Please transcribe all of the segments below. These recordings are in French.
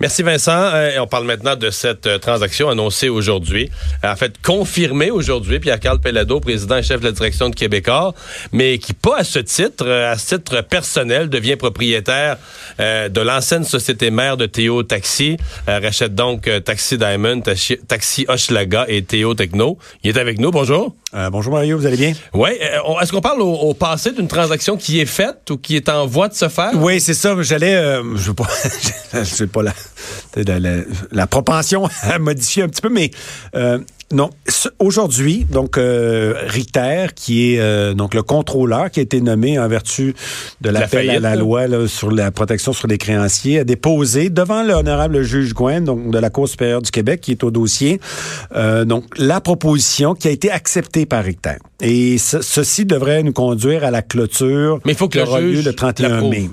Merci Vincent. Euh, on parle maintenant de cette euh, transaction annoncée aujourd'hui. Euh, en fait, confirmée aujourd'hui, Pierre-Carl Pellado, président et chef de la direction de Québécois, mais qui, pas à ce titre, à ce titre personnel, devient propriétaire de l'ancienne société mère de Théo Taxi. rachète donc Taxi Diamond, Taxi Hochelaga et Théo Techno. Il est avec nous. Bonjour. Bonjour Mario, vous allez bien? Oui. Est-ce qu'on parle au, passé d'une transaction qui est faite ou qui est en voie de se faire? Oui, c'est ça. J'allais... je veux pas... je veux pas la la, propension à modifier un petit peu, mais euh, non. Aujourd'hui, donc euh, Ritter, qui est euh, donc le contrôleur qui a été nommé en vertu de l'appel à la loi sur la protection sur les créanciers, a déposé devant l'honorable juge Gouin, donc de la Cour supérieure du Québec, qui est au dossier, donc la proposition qui a été acceptée par Richter. Et ceci devrait nous conduire à la clôture. Mais il faut que le juge le 31 mai.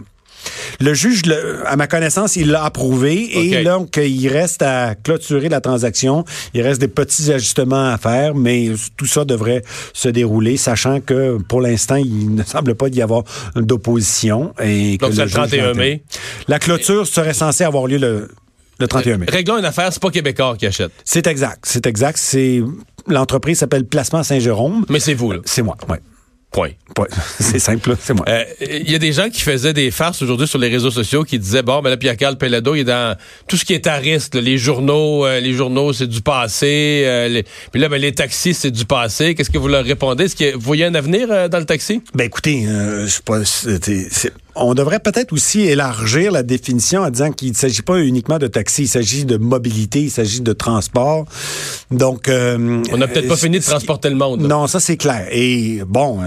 Le juge, à ma connaissance, il l'a approuvé et donc il reste à clôturer la transaction. Il reste des petits ajustements à faire, mais tout ça devrait se dérouler, sachant que pour l'instant, il ne semble pas y avoir d'opposition. Et donc c'est le 31 mai. La clôture serait censée avoir lieu le, le 31 mai. Réglons une affaire, c'est pas Québécois qui achète. C'est exact, c'est exact. C'est l'entreprise s'appelle Placement Saint-Jérôme. Mais c'est vous, là. C'est moi, oui. Point. C'est simple, c'est moi. Il euh, y a des gens qui faisaient des farces aujourd'hui sur les réseaux sociaux qui disaient bon, ben là, Pierre-Carl Pelado, il est dans tout ce qui est à risque. les journaux, euh, les journaux, c'est du passé. Euh, puis là, ben, les taxis, c'est du passé. Qu'est-ce que vous leur répondez? Est-ce que vous voyez un avenir dans le taxi? Ben écoutez, je sais pas. On devrait peut-être aussi élargir la définition en disant qu'il ne s'agit pas uniquement de taxi, il s'agit de mobilité, il s'agit de transport. Donc, on n'a peut-être pas fini de transporter le monde. Non, ça c'est clair. Et bon,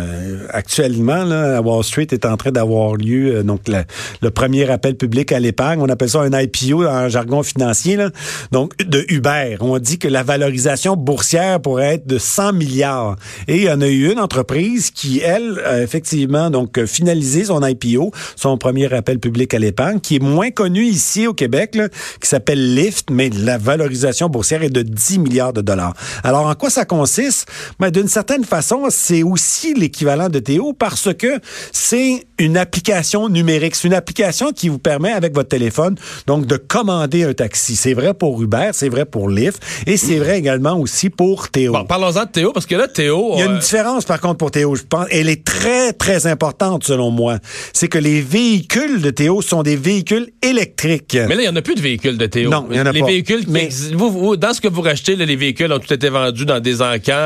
actuellement là, Wall Street est en train d'avoir lieu euh, donc le premier appel public à l'épargne. On appelle ça un IPO en jargon financier. Là. Donc de Uber. On dit que la valorisation boursière pourrait être de 100 milliards. Et il y en a eu une entreprise qui, elle, a effectivement donc finalisé son IPO, son premier appel public à l'épargne, qui est moins connu ici au Québec, là, qui s'appelle Lyft, mais la valorisation boursière est de 10 milliards de dollars. Alors en quoi ça consiste? Ben, D'une certaine façon, c'est aussi l'équivalent de Théo parce que c'est une application numérique. C'est une application qui vous permet, avec votre téléphone, donc de commander un taxi. C'est vrai pour Uber, c'est vrai pour Lyft, et c'est vrai également aussi pour Théo. Bon, parlons-en de Théo, parce que là, Théo... Il y a une euh, différence, par contre, pour Théo, je pense. Elle est très, très importante, selon moi. C'est que les véhicules de Théo sont des véhicules électriques. Mais là, il n'y en a plus de véhicules de Théo. Non, il n'y en a les pas. Véhicules mais... Vous, dans ce que vous rachetez, les véhicules ont tout été vendus dans des.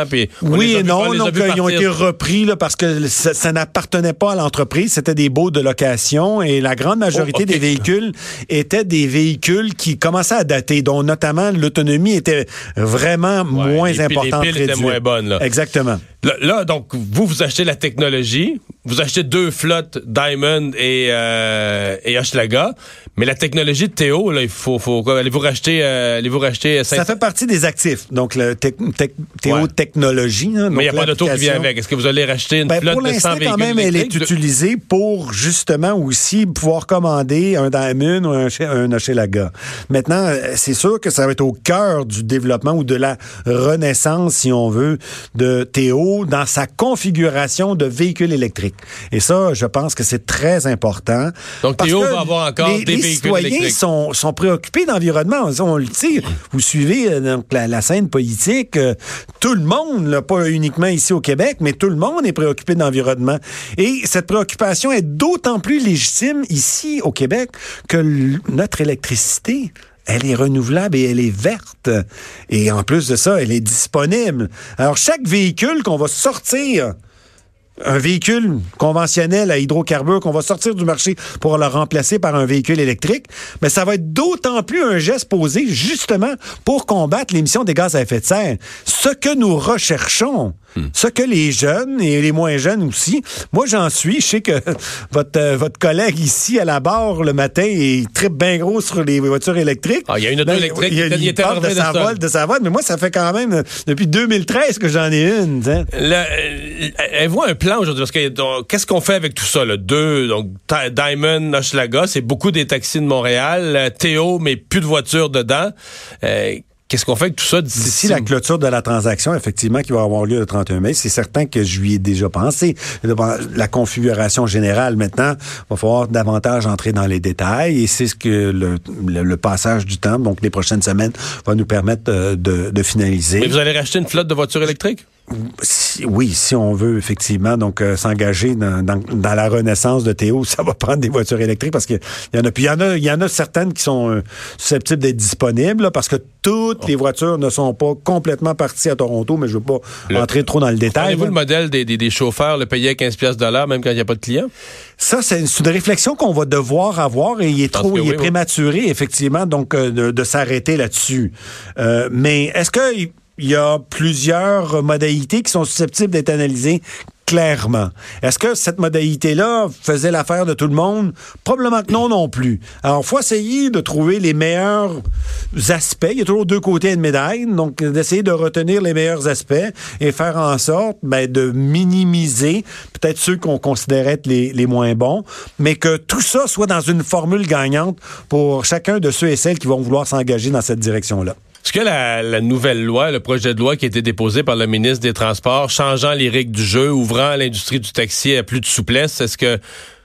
Puis oui et non, donc, ils ont été repris là, parce que ça, ça n'appartenait pas à l'entreprise, c'était des baux de location et la grande majorité oh, des véhicules étaient des véhicules qui commençaient à dater, dont notamment l'autonomie était vraiment moins importante. Les piles étaient moins bonnes. Là. Exactement. Là, donc, vous, vous achetez la technologie, vous achetez deux flottes Diamond et, euh, et Hochelaga, mais la technologie de Théo, là, il faut, faut quoi? Allez-vous racheter, euh, allez-vous racheter Ça fait partie des actifs. Donc, le Théo Technologie. Hein, mais il n'y a pas d'auto qui vient avec. Est-ce que vous allez racheter une ben, flotte de 100 véhicules quand même, elle est utilisée pour, justement, aussi pouvoir commander un Diamond ou un, un Hochelaga. Maintenant, euh, c'est sûr que ça va être au cœur du développement ou de la renaissance, si on veut, de Théo dans sa configuration de véhicule électrique. Et ça, je pense que c'est très important. Donc, Théo va avoir encore des véhicules citoyens. Sont, sont préoccupés d'environnement. On, le dit. Vous suivez euh, donc, la, scène politique. Euh, tout le monde, pas uniquement ici au Québec, mais tout le monde est préoccupé d'environnement. Et cette préoccupation est d'autant plus légitime ici au Québec que notre électricité elle est renouvelable et elle est verte. Et en plus de ça, elle est disponible. Alors, chaque véhicule qu'on va sortir un véhicule conventionnel à hydrocarbures qu'on va sortir du marché pour le remplacer par un véhicule électrique, mais ça va être d'autant plus un geste posé justement pour combattre l'émission des gaz à effet de serre. Ce que nous recherchons, hmm. ce que les jeunes et les moins jeunes aussi, moi j'en suis, je sais que votre, euh, votre collègue ici à la barre le matin, il tripe bien gros sur les voitures électriques. Ah, il y a une auto ben, électrique, il, il, il parle de sa vol, de sa vol, mais moi ça fait quand même depuis 2013 que j'en ai une. Le, elle voit un plan aujourd'hui parce que qu'est-ce qu'on fait avec tout ça là? Deux, donc Diamond, Hochelaga, c'est beaucoup des taxis de Montréal, euh, Théo, mais plus de voitures dedans. Euh, Qu'est-ce qu'on fait avec tout ça d'ici? La clôture de la transaction, effectivement, qui va avoir lieu le 31 mai? C'est certain que je lui ai déjà pensé. La configuration générale, maintenant, va falloir davantage entrer dans les détails et c'est ce que le, le, passage du temps, donc les prochaines semaines, va nous permettre euh, de, de finaliser. Mais vous allez racheter une flotte de voitures électriques? Oui, si on veut effectivement donc euh, s'engager dans, dans, la renaissance de Théo, ça va prendre des voitures électriques parce qu'il y en a. Puis il y en a, il y en a certaines qui sont euh, susceptibles d'être disponibles parce que toutes les voitures ne sont pas complètement parties à Toronto, mais je veux pas entrer trop dans le détail. Avez-vous le modèle des, des, chauffeurs le payer à 15 pièces même quand il n'y a pas de clients? Ça, c'est une, réflexion qu'on va devoir avoir et il est trop, il est prématuré effectivement donc euh, de, de s'arrêter là-dessus. mais est-ce que il y a plusieurs modalités qui sont susceptibles d'être analysées clairement. Est-ce que cette modalité-là faisait l'affaire de tout le monde? Probablement que non non plus. Alors, faut essayer de trouver les meilleurs aspects. Il y a toujours deux côtés de médaille, donc d'essayer de retenir les meilleurs aspects et faire en sorte ben, de minimiser peut-être ceux qu'on considérait être les, les moins bons, mais que tout ça soit dans une formule gagnante pour chacun de ceux et celles qui vont vouloir s'engager dans cette direction-là. Est-ce que la, nouvelle loi, le projet de loi qui a été déposé par le ministre des Transports, changeant les règles du jeu, ouvrant l'industrie du taxi à plus de souplesse, est-ce que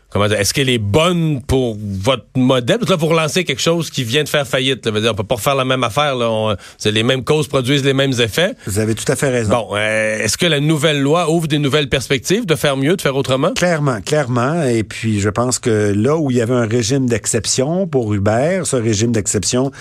comment est-ce qu'elle est bonne pour votre modèle? Parce que là, pour lancer quelque chose qui vient de faire faillite, là, veut dire, on peut pas refaire la même affaire. Là, les mêmes causes produisent les mêmes effets. Vous avez tout à fait raison. Bon, euh, est-ce que la nouvelle loi ouvre des nouvelles perspectives de faire mieux, de faire autrement? Clairement, clairement. Et puis, je pense que là où il y avait un régime d'exception pour Uber, ce régime d'exception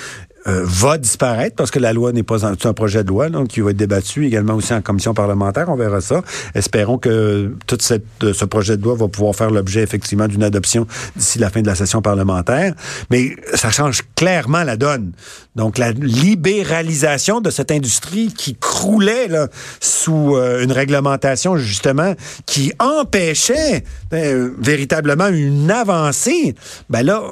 euh, va disparaître parce que la loi n'est pas un, un projet de loi donc qui va être débattu également aussi en commission parlementaire. On verra ça. Espérons que tout cette, euh, ce projet de loi va pouvoir faire l'objet effectivement d'une adoption d'ici la fin de la session parlementaire. Mais ça change clairement la donne. Donc la libéralisation de cette industrie qui croulait là, sous euh, une réglementation justement qui empêchait véritablement une avancée. Ben là,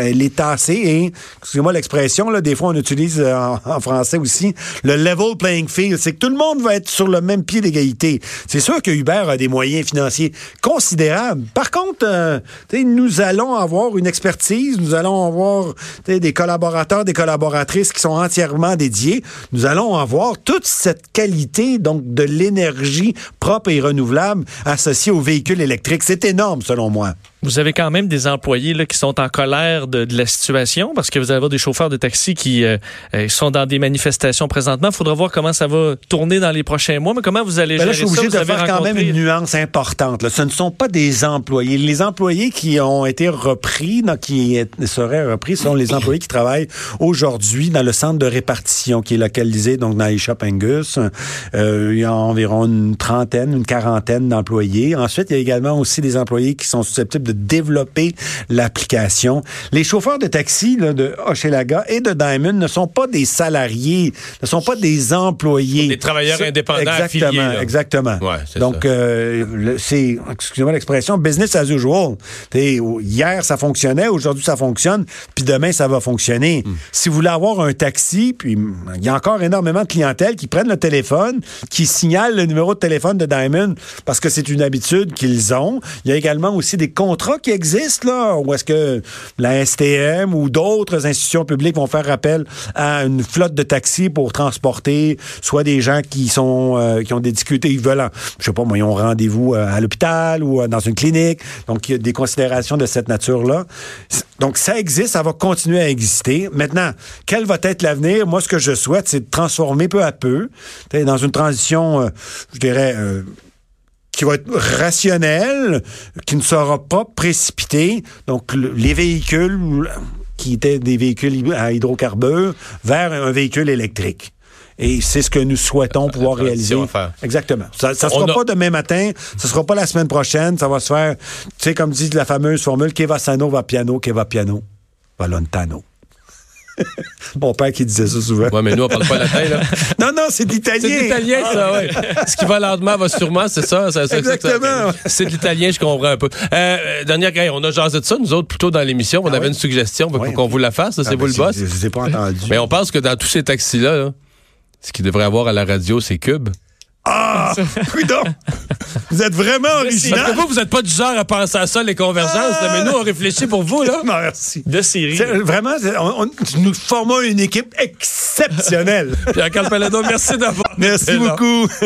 elle est tassée et excusez-moi l'expression des fois on utilise euh, en, français aussi, le level playing field. C'est que tout le monde va être sur le même pied d'égalité. C'est sûr que Uber a des moyens financiers considérables. Par contre, euh, nous allons avoir une expertise, nous allons avoir des collaborateurs, des collaboratrices qui sont entièrement dédiés. Nous allons avoir toute cette qualité donc de l'énergie propre et renouvelable associée aux véhicules électriques. C'est énorme selon moi. Vous avez quand même des employés là, qui sont en colère de, de, la situation parce que vous avez des chauffeurs de taxi qui euh, euh, sont dans des manifestations présentement. Il faudra voir comment ça va tourner dans les prochains mois. Mais comment vous allez ben là, gérer je suis obligé de faire quand même une nuance importante. Là. Ce ne sont pas des employés. Les employés qui ont été repris, qui seraient repris, sont les employés qui travaillent aujourd'hui dans le centre de répartition qui est localisé donc dans les Shop Angus. Euh, il y a environ une trentaine, une quarantaine d'employés. Ensuite, il y a également aussi des employés qui sont susceptibles de développer l'application. Les chauffeurs de taxi là, de Hochelaga et de Diamond ne sont pas des salariés, ne sont pas des employés. Des travailleurs indépendants exactement, affiliés. Exactement. Donc, euh, c'est, excusez-moi l'expression, business as usual. hier, ça fonctionnait, aujourd'hui, ça fonctionne, puis demain, ça va fonctionner. Hmm. Si vous voulez avoir un taxi, puis il y a encore énormément de clientèle qui prennent le téléphone, qui signalent le numéro de téléphone de Diamond parce que c'est une habitude qu'ils ont. Il y a également aussi des comptes qui existent, là, ou est-ce que la STM ou d'autres institutions publiques vont faire appel à une flotte de taxis pour transporter soit des gens qui sont euh, qui ont des difficultés, ils veulent, je sais pas, moi, ils ont rendez-vous euh, à l'hôpital ou euh, dans une clinique. Donc, il y a des considérations de cette nature-là. Donc, ça existe, ça va continuer à exister. Maintenant, quel va être l'avenir? Moi, ce que je souhaite, c'est de transformer peu à peu, dans une transition, je dirais, qui va être rationnel, qui ne sera pas précipité. Donc, les véhicules qui étaient des véhicules à hydrocarbures vers un véhicule électrique. Et c'est ce que nous souhaitons pouvoir réaliser. Exactement. Ça ne sera pas demain matin, ce ne sera pas la semaine prochaine, ça va se faire, tu sais, comme dit la fameuse formule, qui va sano va piano, qui va piano va lontano. Mon père qui disait ça souvent. Oui, mais nous, on parle pas latin, là. non, non, c'est l'italien. C'est l'italien, ça, oui. Ce qui va lentement va sûrement, c'est ça. ça, Exactement. C'est l'italien, je comprends un peu. Euh, dernière, on a jasé de ça, nous autres, plutôt dans l'émission. On ah avait une suggestion pour qu'on vous la fasse. C'est ah, vous le boss. Je ne pas entendu. Mais on pense que dans tous ces taxis-là, là, ce qu'il devrait avoir à la radio, c'est Cube. Ah! Coudon! Vous êtes vraiment original. Parce que vous, vous n'êtes pas du genre à penser à ça, les convergences, mais nous, on réfléchit pour vous, là. Merci. De série. Vraiment, nous formons une équipe exceptionnelle. Pierre Calpalado, merci d'avoir. Merci beaucoup.